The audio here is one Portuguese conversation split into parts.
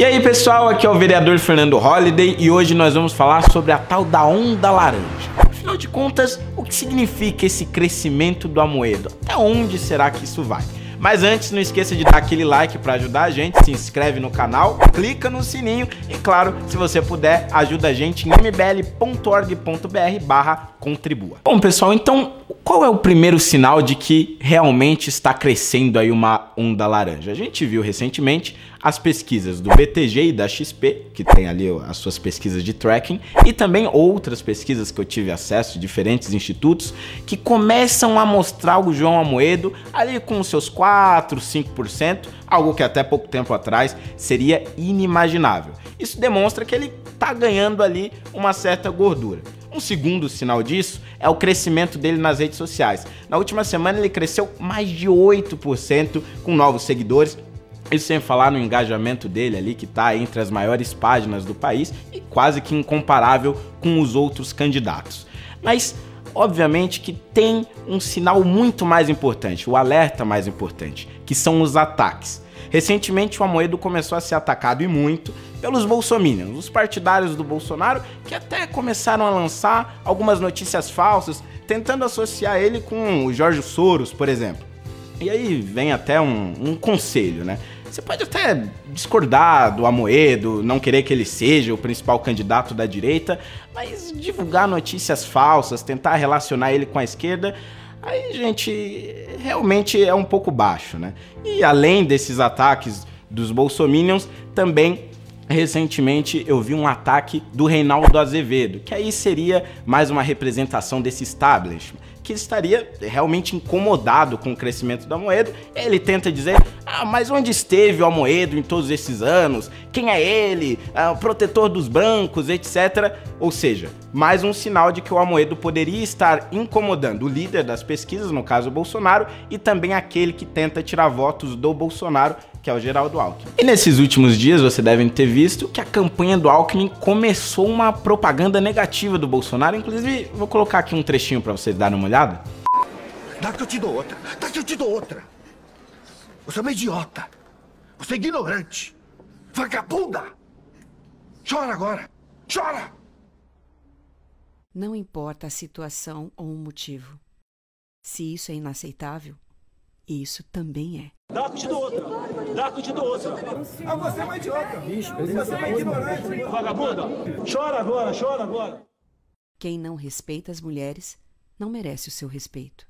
E aí pessoal, aqui é o vereador Fernando Holliday e hoje nós vamos falar sobre a tal da onda laranja. Afinal de contas, o que significa esse crescimento do Amoedo? Até onde será que isso vai? Mas antes, não esqueça de dar aquele like para ajudar a gente, se inscreve no canal, clica no sininho e, claro, se você puder, ajuda a gente em mbl.org.br barra contribua. Bom, pessoal, então qual é o primeiro sinal de que realmente está crescendo aí uma onda laranja? A gente viu recentemente as pesquisas do BTG e da XP, que tem ali as suas pesquisas de tracking, e também outras pesquisas que eu tive acesso de diferentes institutos, que começam a mostrar o João Amoedo ali com seus 4, 5%, algo que até pouco tempo atrás seria inimaginável. Isso demonstra que ele está ganhando ali uma certa gordura. Um segundo sinal disso é o crescimento dele nas redes sociais. Na última semana ele cresceu mais de 8% com novos seguidores. Isso sem falar no engajamento dele ali, que está entre as maiores páginas do país e quase que incomparável com os outros candidatos. Mas, obviamente, que tem um sinal muito mais importante, o alerta mais importante, que são os ataques. Recentemente, o Amoedo começou a ser atacado e muito pelos bolsominions, os partidários do Bolsonaro, que até começaram a lançar algumas notícias falsas, tentando associar ele com o Jorge Soros, por exemplo. E aí vem até um, um conselho, né? Você pode até discordar do Amoedo, não querer que ele seja o principal candidato da direita, mas divulgar notícias falsas, tentar relacionar ele com a esquerda, aí, gente, realmente é um pouco baixo, né? E além desses ataques dos bolsominions, também recentemente eu vi um ataque do Reinaldo Azevedo, que aí seria mais uma representação desse establishment que estaria realmente incomodado com o crescimento da moeda. Ele tenta dizer: ah, mas onde esteve o Amoedo em todos esses anos? Quem é ele? Ah, protetor dos brancos, etc. Ou seja, mais um sinal de que o Amoedo poderia estar incomodando o líder das pesquisas, no caso o Bolsonaro, e também aquele que tenta tirar votos do Bolsonaro, que é o Geraldo Alckmin. E nesses últimos dias você devem ter visto que a campanha do Alckmin começou uma propaganda negativa do Bolsonaro. Inclusive, vou colocar aqui um trechinho para vocês darem uma olhada. Dá que eu te dou outra. Dá que eu te dou outra. Você é uma idiota. Você é ignorante. Vagabunda. Chora agora. Chora. Não importa a situação ou o motivo. Se isso é inaceitável, isso também é. Dá que te dou outra. Dá que te dou outra. Ah, você é uma idiota. Bicho, você é uma ignorante. Vagabunda. Chora agora, chora agora. Quem não respeita as mulheres não merece o seu respeito.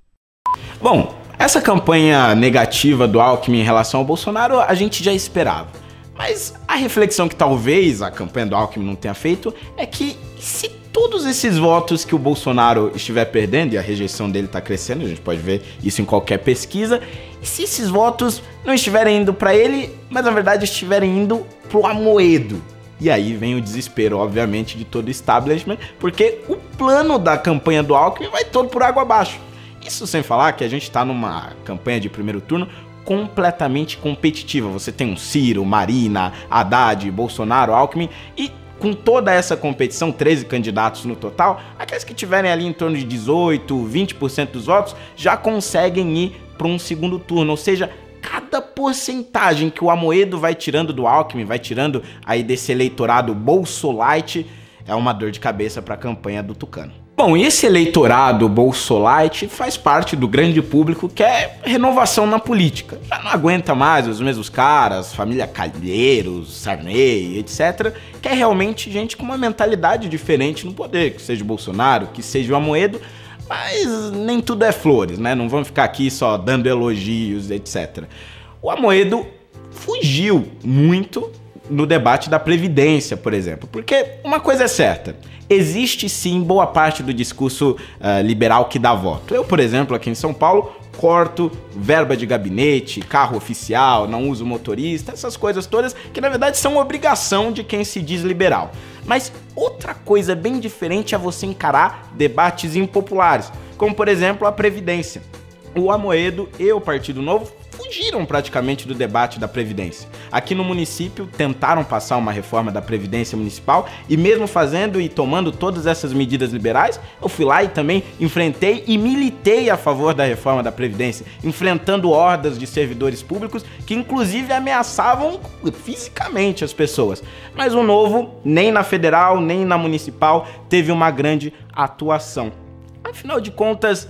Bom, essa campanha negativa do Alckmin em relação ao Bolsonaro a gente já esperava. Mas a reflexão que talvez a campanha do Alckmin não tenha feito é que se todos esses votos que o Bolsonaro estiver perdendo, e a rejeição dele está crescendo, a gente pode ver isso em qualquer pesquisa, e se esses votos não estiverem indo para ele, mas na verdade estiverem indo pro Amoedo? E aí vem o desespero, obviamente, de todo o establishment, porque o plano da campanha do Alckmin vai todo por água abaixo. Isso sem falar que a gente está numa campanha de primeiro turno completamente competitiva. Você tem um Ciro, Marina, Haddad, Bolsonaro, Alckmin e com toda essa competição, 13 candidatos no total, aqueles que tiverem ali em torno de 18, 20% dos votos já conseguem ir para um segundo turno, ou seja, cada porcentagem que o Amoedo vai tirando do Alckmin, vai tirando aí desse eleitorado Bolsolite, é uma dor de cabeça para a campanha do Tucano. Bom, esse eleitorado Bolsolite faz parte do grande público que é renovação na política. Já não aguenta mais os mesmos caras, família Calheiros, Sarney, etc. Quer realmente gente com uma mentalidade diferente no poder, que seja o Bolsonaro, que seja o Amoedo, mas nem tudo é flores, né? Não vamos ficar aqui só dando elogios, etc. O Amoedo fugiu muito no debate da Previdência, por exemplo. Porque uma coisa é certa: existe sim boa parte do discurso uh, liberal que dá voto. Eu, por exemplo, aqui em São Paulo, corto verba de gabinete, carro oficial, não uso motorista, essas coisas todas que na verdade são obrigação de quem se diz liberal. Mas outra coisa bem diferente é você encarar debates impopulares, como por exemplo a Previdência. O Amoedo e o Partido Novo fugiram praticamente do debate da Previdência. Aqui no município tentaram passar uma reforma da Previdência Municipal e mesmo fazendo e tomando todas essas medidas liberais, eu fui lá e também enfrentei e militei a favor da reforma da Previdência, enfrentando hordas de servidores públicos que inclusive ameaçavam fisicamente as pessoas. Mas o novo, nem na federal, nem na municipal, teve uma grande atuação. Afinal de contas,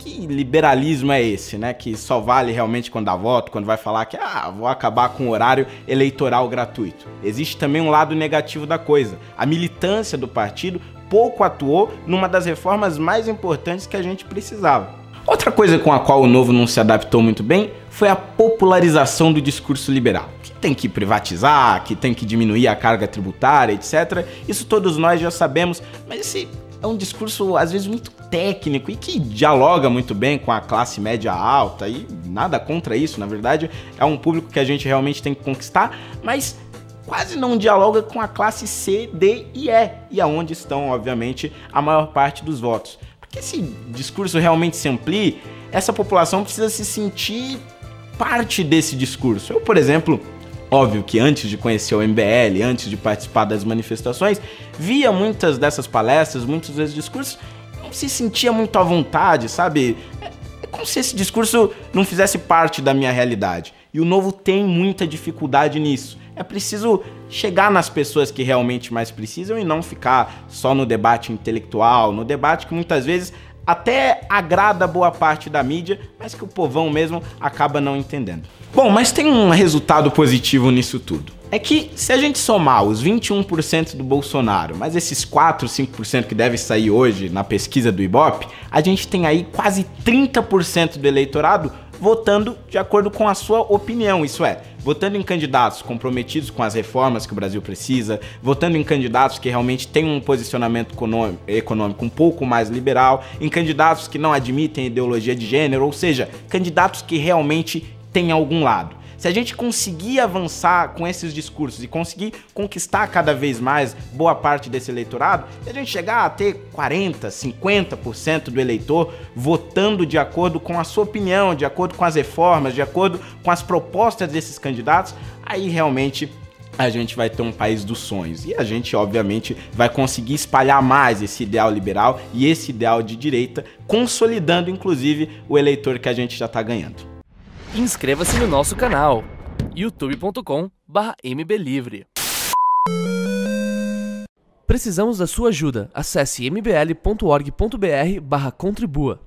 que liberalismo é esse, né? Que só vale realmente quando dá voto, quando vai falar que ah, vou acabar com o horário eleitoral gratuito. Existe também um lado negativo da coisa. A militância do partido pouco atuou numa das reformas mais importantes que a gente precisava. Outra coisa com a qual o novo não se adaptou muito bem foi a popularização do discurso liberal. Que tem que privatizar, que tem que diminuir a carga tributária, etc. Isso todos nós já sabemos, mas esse é um discurso às vezes muito técnico e que dialoga muito bem com a classe média alta e nada contra isso, na verdade, é um público que a gente realmente tem que conquistar, mas quase não dialoga com a classe C, D e E, e aonde estão, obviamente, a maior parte dos votos. Porque esse discurso realmente se amplie, essa população precisa se sentir parte desse discurso. Eu, por exemplo, Óbvio que antes de conhecer o MBL, antes de participar das manifestações, via muitas dessas palestras, muitos desses discursos, não se sentia muito à vontade, sabe? É como se esse discurso não fizesse parte da minha realidade. E o novo tem muita dificuldade nisso. É preciso chegar nas pessoas que realmente mais precisam e não ficar só no debate intelectual, no debate que muitas vezes até agrada boa parte da mídia, mas que o povão mesmo acaba não entendendo. Bom, mas tem um resultado positivo nisso tudo. É que se a gente somar os 21% do Bolsonaro, mais esses 4, 5% que deve sair hoje na pesquisa do Ibope, a gente tem aí quase 30% do eleitorado votando de acordo com a sua opinião, isso é, votando em candidatos comprometidos com as reformas que o Brasil precisa, votando em candidatos que realmente têm um posicionamento econômico um pouco mais liberal, em candidatos que não admitem ideologia de gênero, ou seja, candidatos que realmente tem algum lado. Se a gente conseguir avançar com esses discursos e conseguir conquistar cada vez mais boa parte desse eleitorado, se a gente chegar a ter 40, 50% do eleitor votando de acordo com a sua opinião, de acordo com as reformas, de acordo com as propostas desses candidatos, aí realmente a gente vai ter um país dos sonhos. E a gente, obviamente, vai conseguir espalhar mais esse ideal liberal e esse ideal de direita, consolidando, inclusive, o eleitor que a gente já está ganhando inscreva-se no nosso canal youtube.com/mblivre. Precisamos da sua ajuda. Acesse mbl.org.br/contribua.